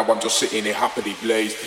Now I'm just sitting here happily blazed,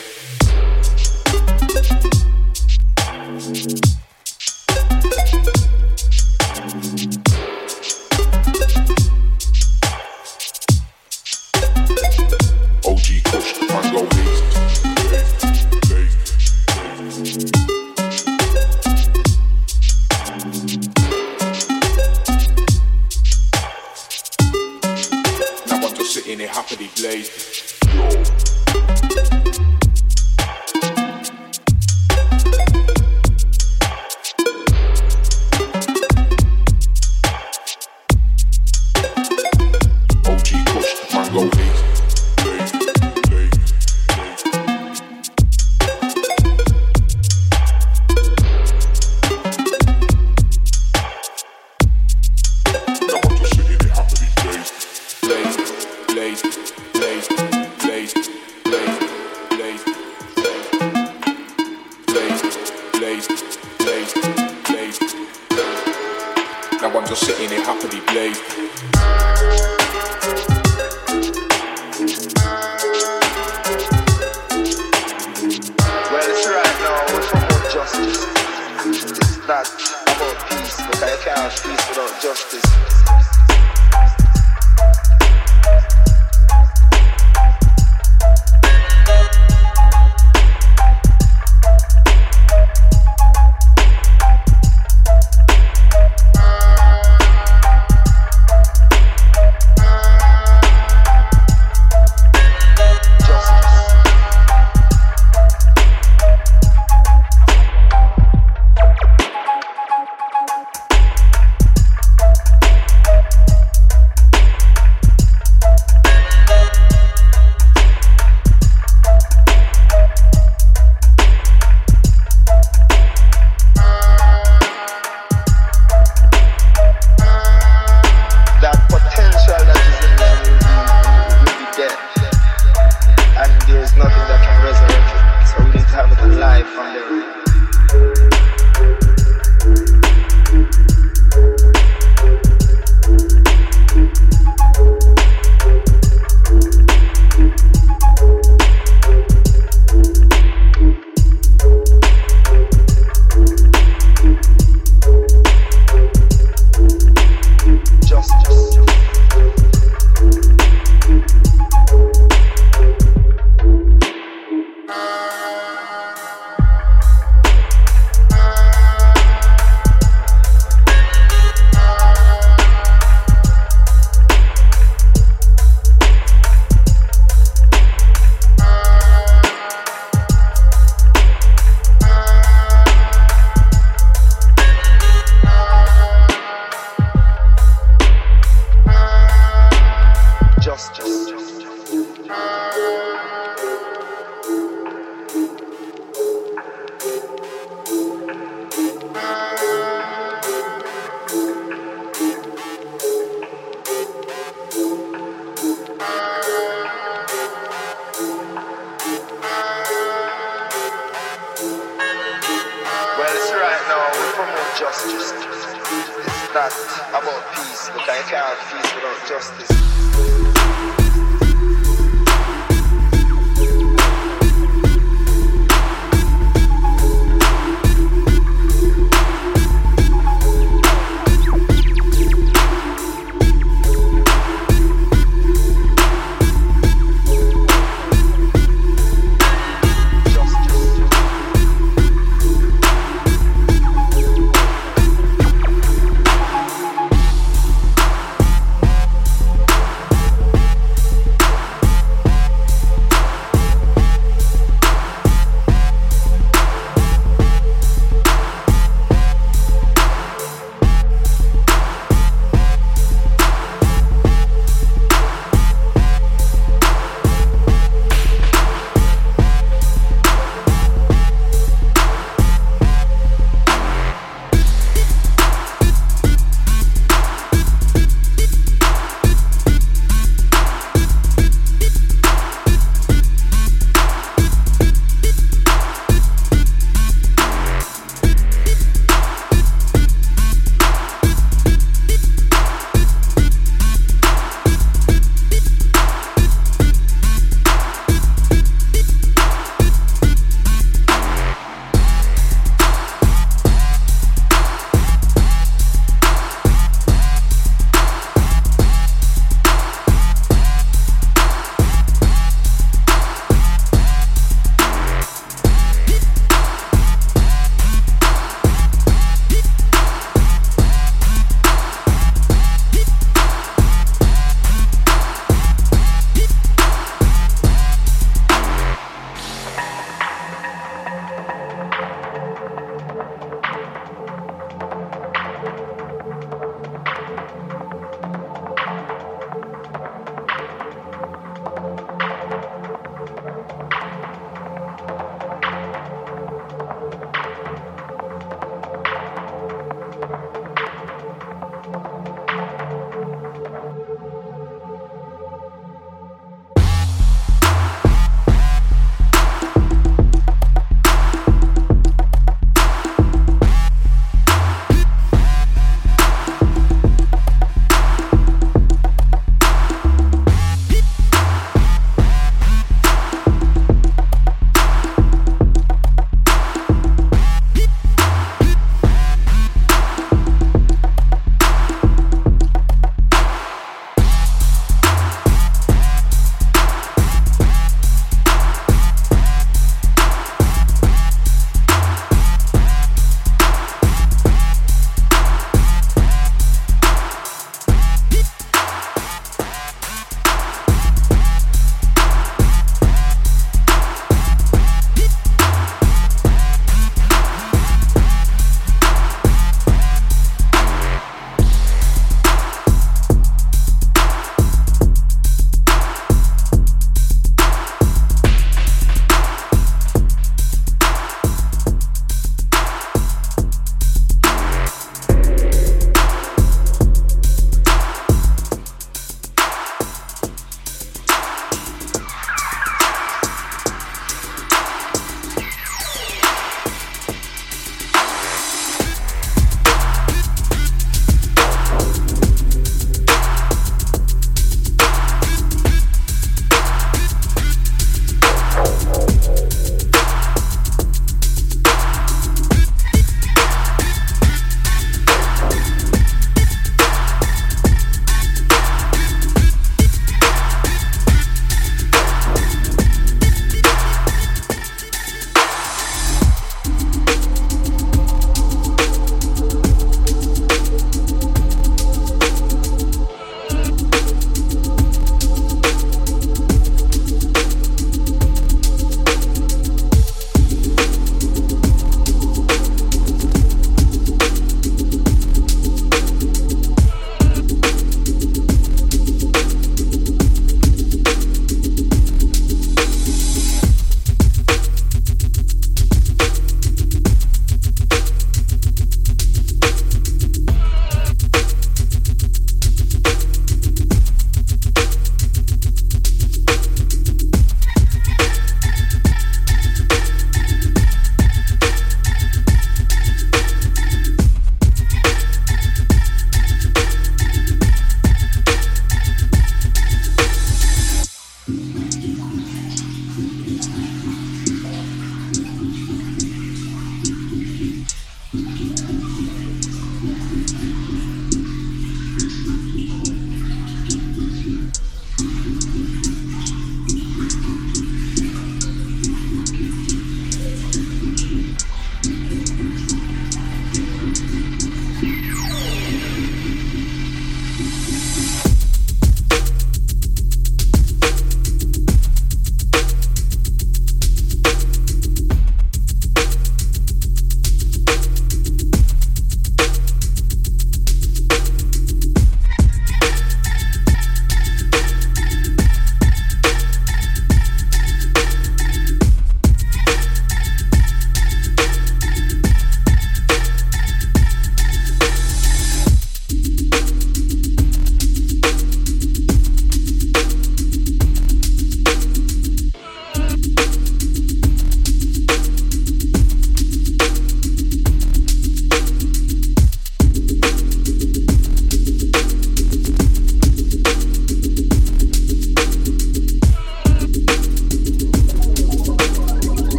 right now we promote justice. It's not about peace. But I can't have peace without justice.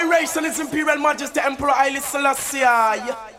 Blazed. Imperial Majesty Emperor Haile Selassie.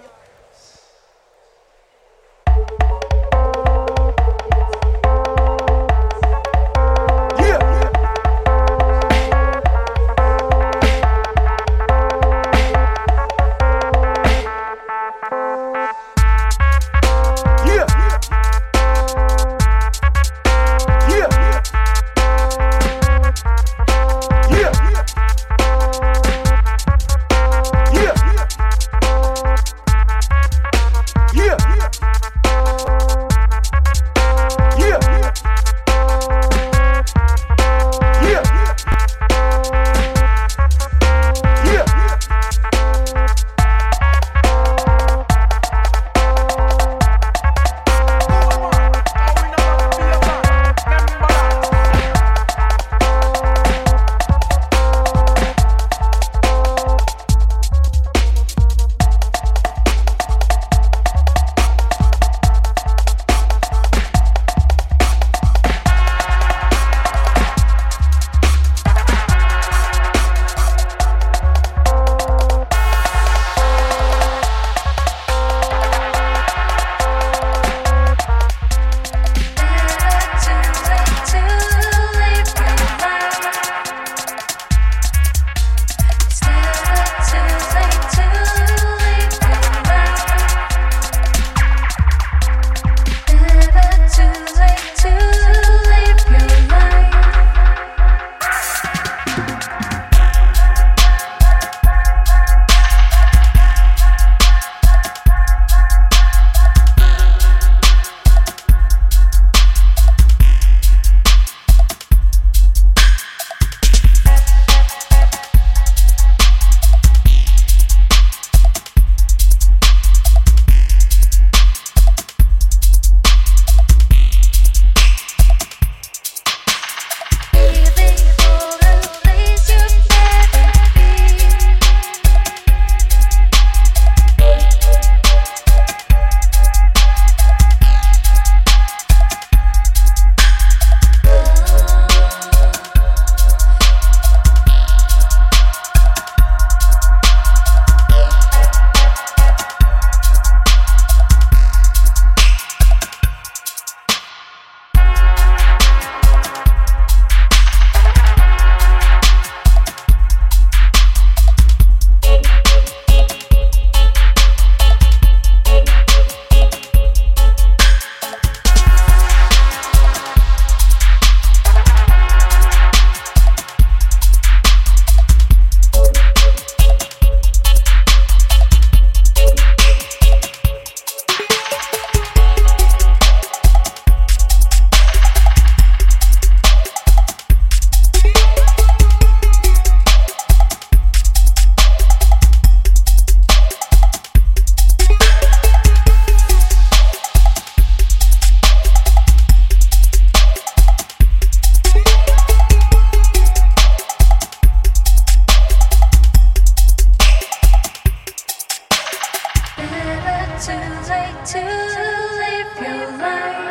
too late to live your life.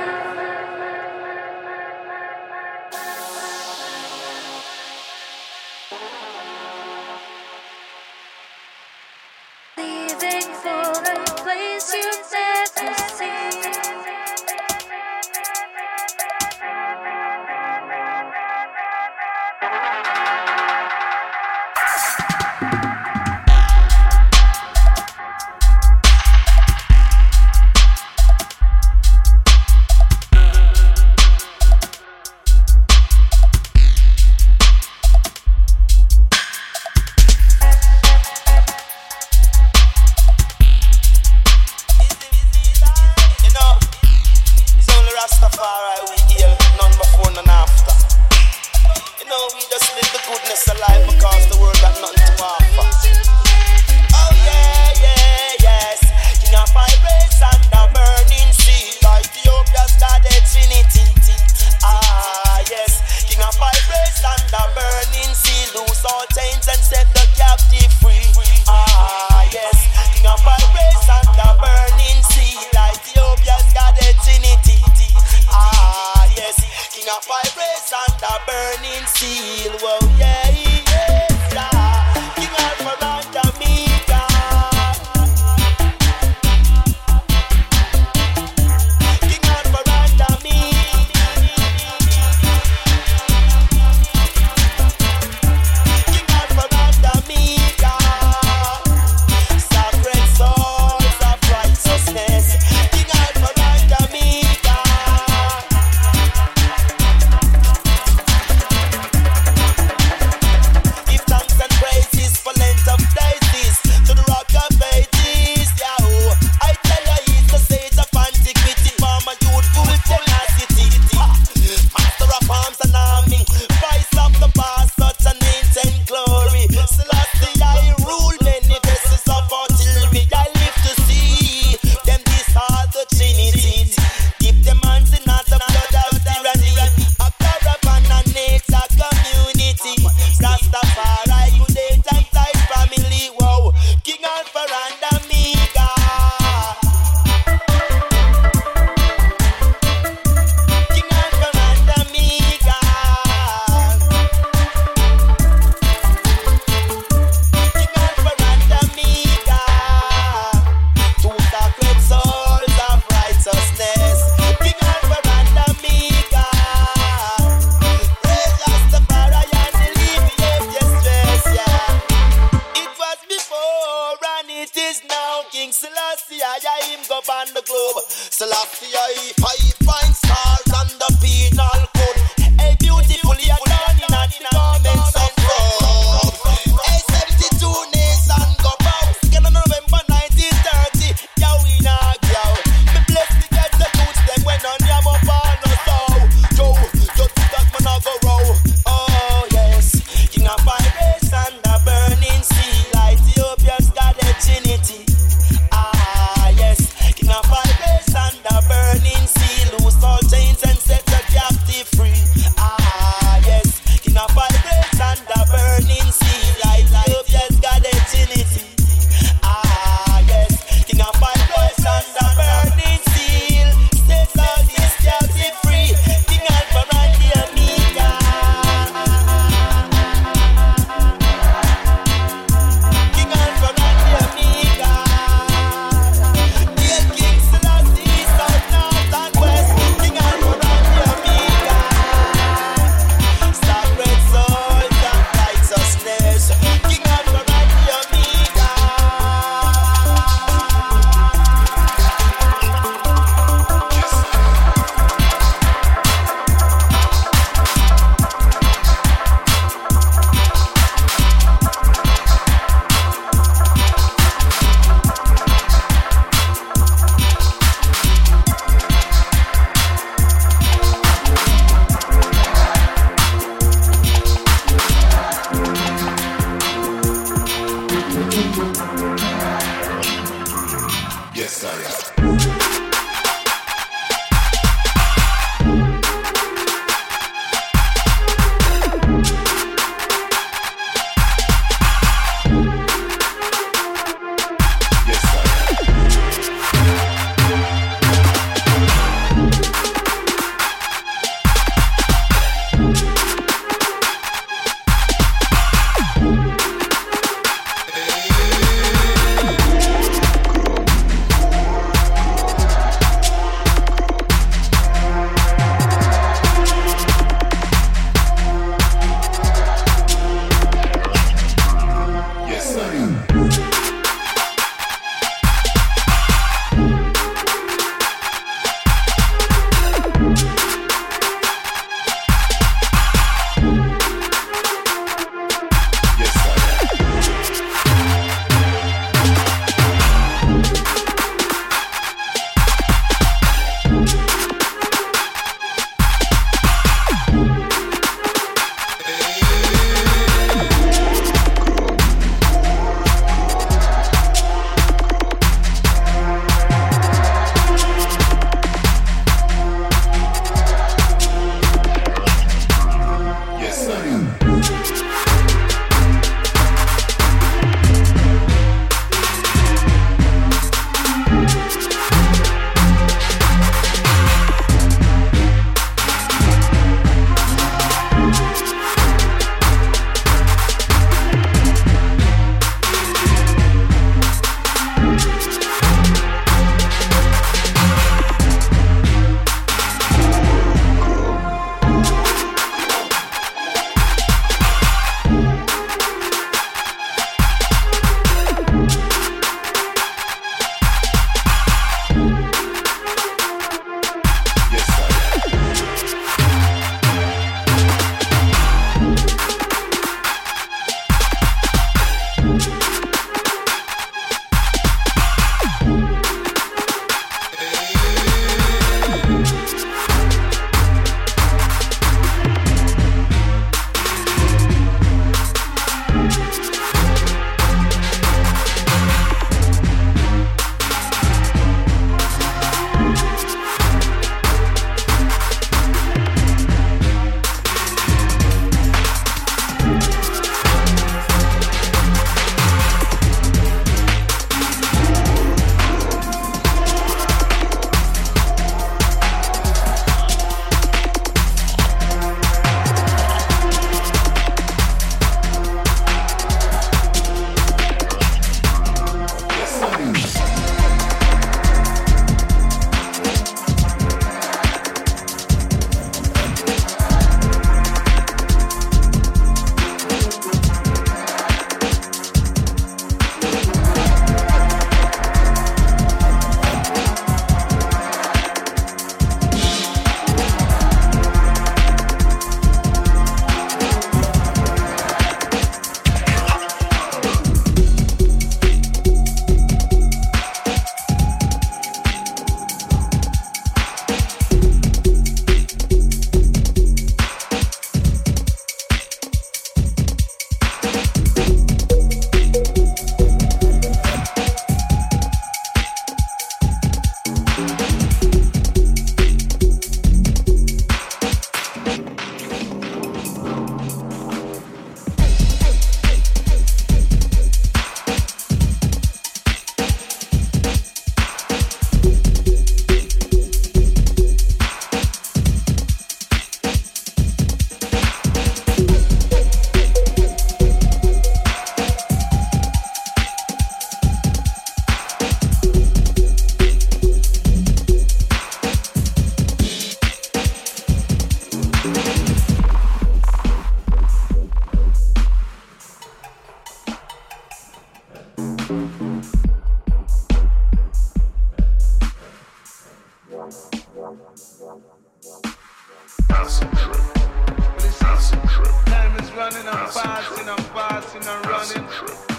passing and running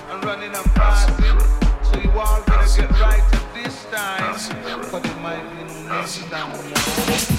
and running and passing. So you all better get right at this time, but it might be next time.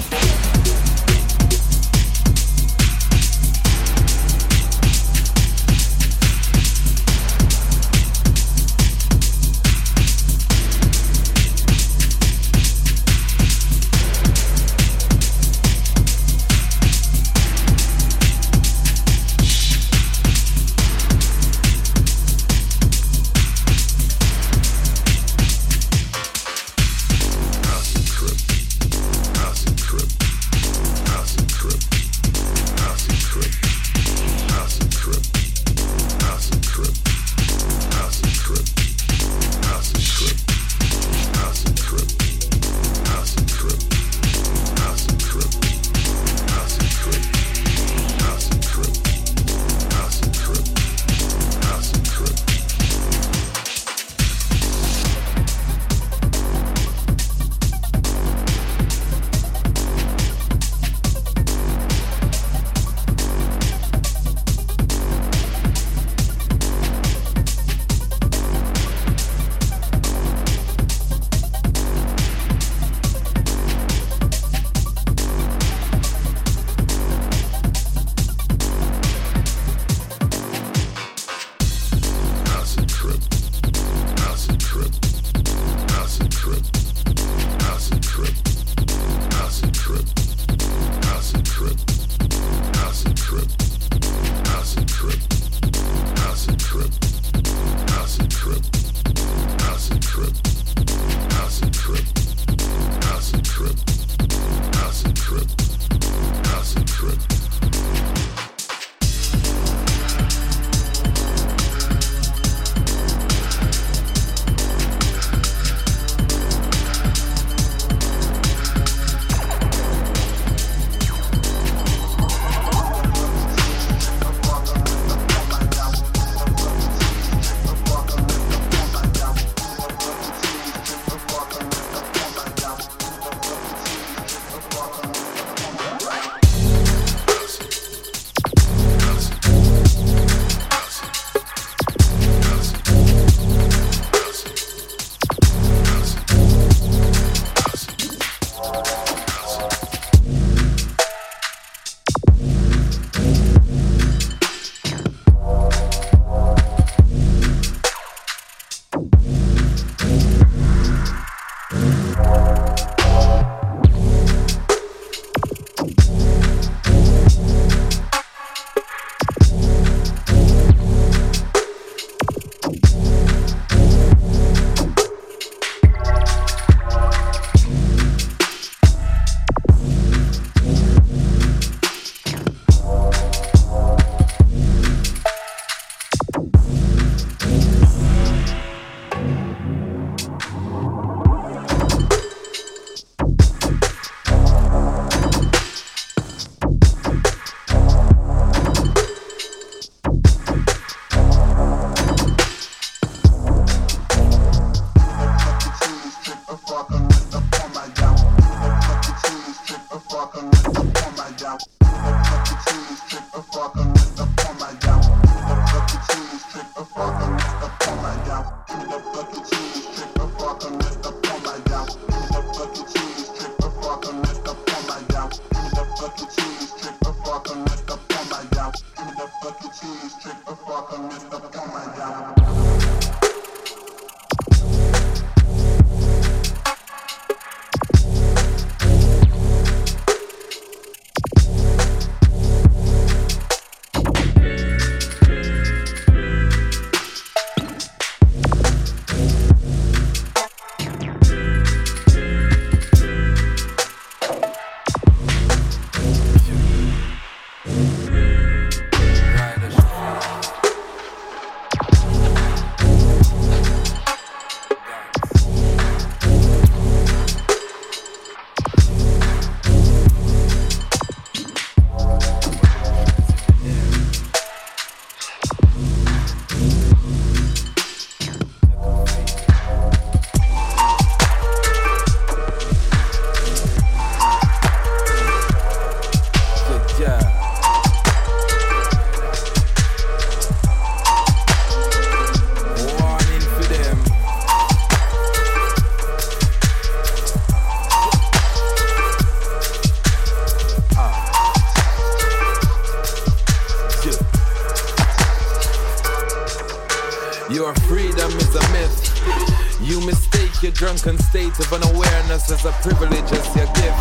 Drunken state of unawareness as a privilege as your gift.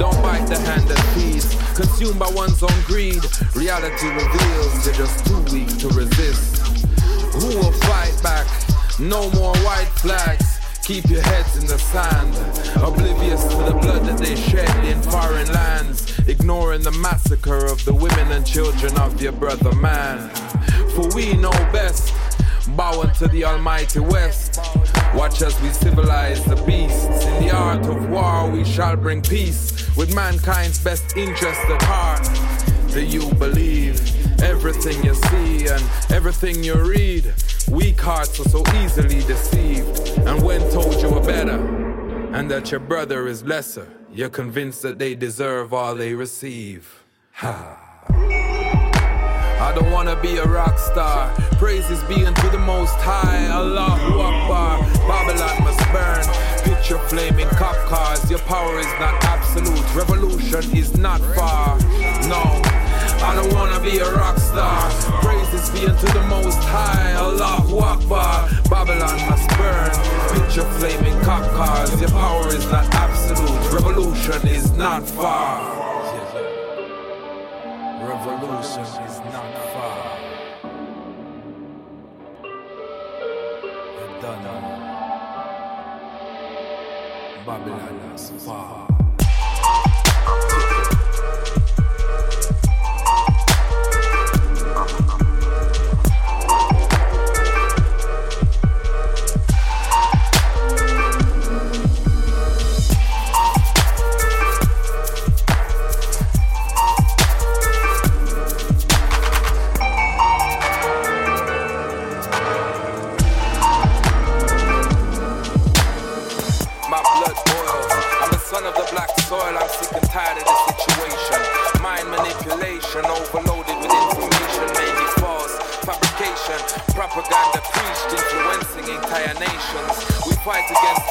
Don't bite the hand that feeds, consumed by one's own greed. Reality reveals you're just too weak to resist. Who will fight back? No more white flags. Keep your heads in the sand, oblivious to the blood that they shed in foreign lands, ignoring the massacre of the women and children of your brother man. For we know best, bowing to the almighty West. Watch as we civilize the beasts. In the art of war, we shall bring peace with mankind's best interest at heart. Do you believe everything you see and everything you read? Weak hearts are so easily deceived. And when told you are better and that your brother is lesser, you're convinced that they deserve all they receive. Ha. I don't wanna be a rock star. Praises be unto the most high. Allahu Akbar. Babylon must burn. Picture flaming cop cars. Your power is not absolute. Revolution is not far. No. I don't wanna be a rock star. Praises be unto the most high. Allahu Akbar. Babylon must burn. Picture flaming cop cars. Your power is not absolute. Revolution is not far. Revolution is Babylon. nations. We fight against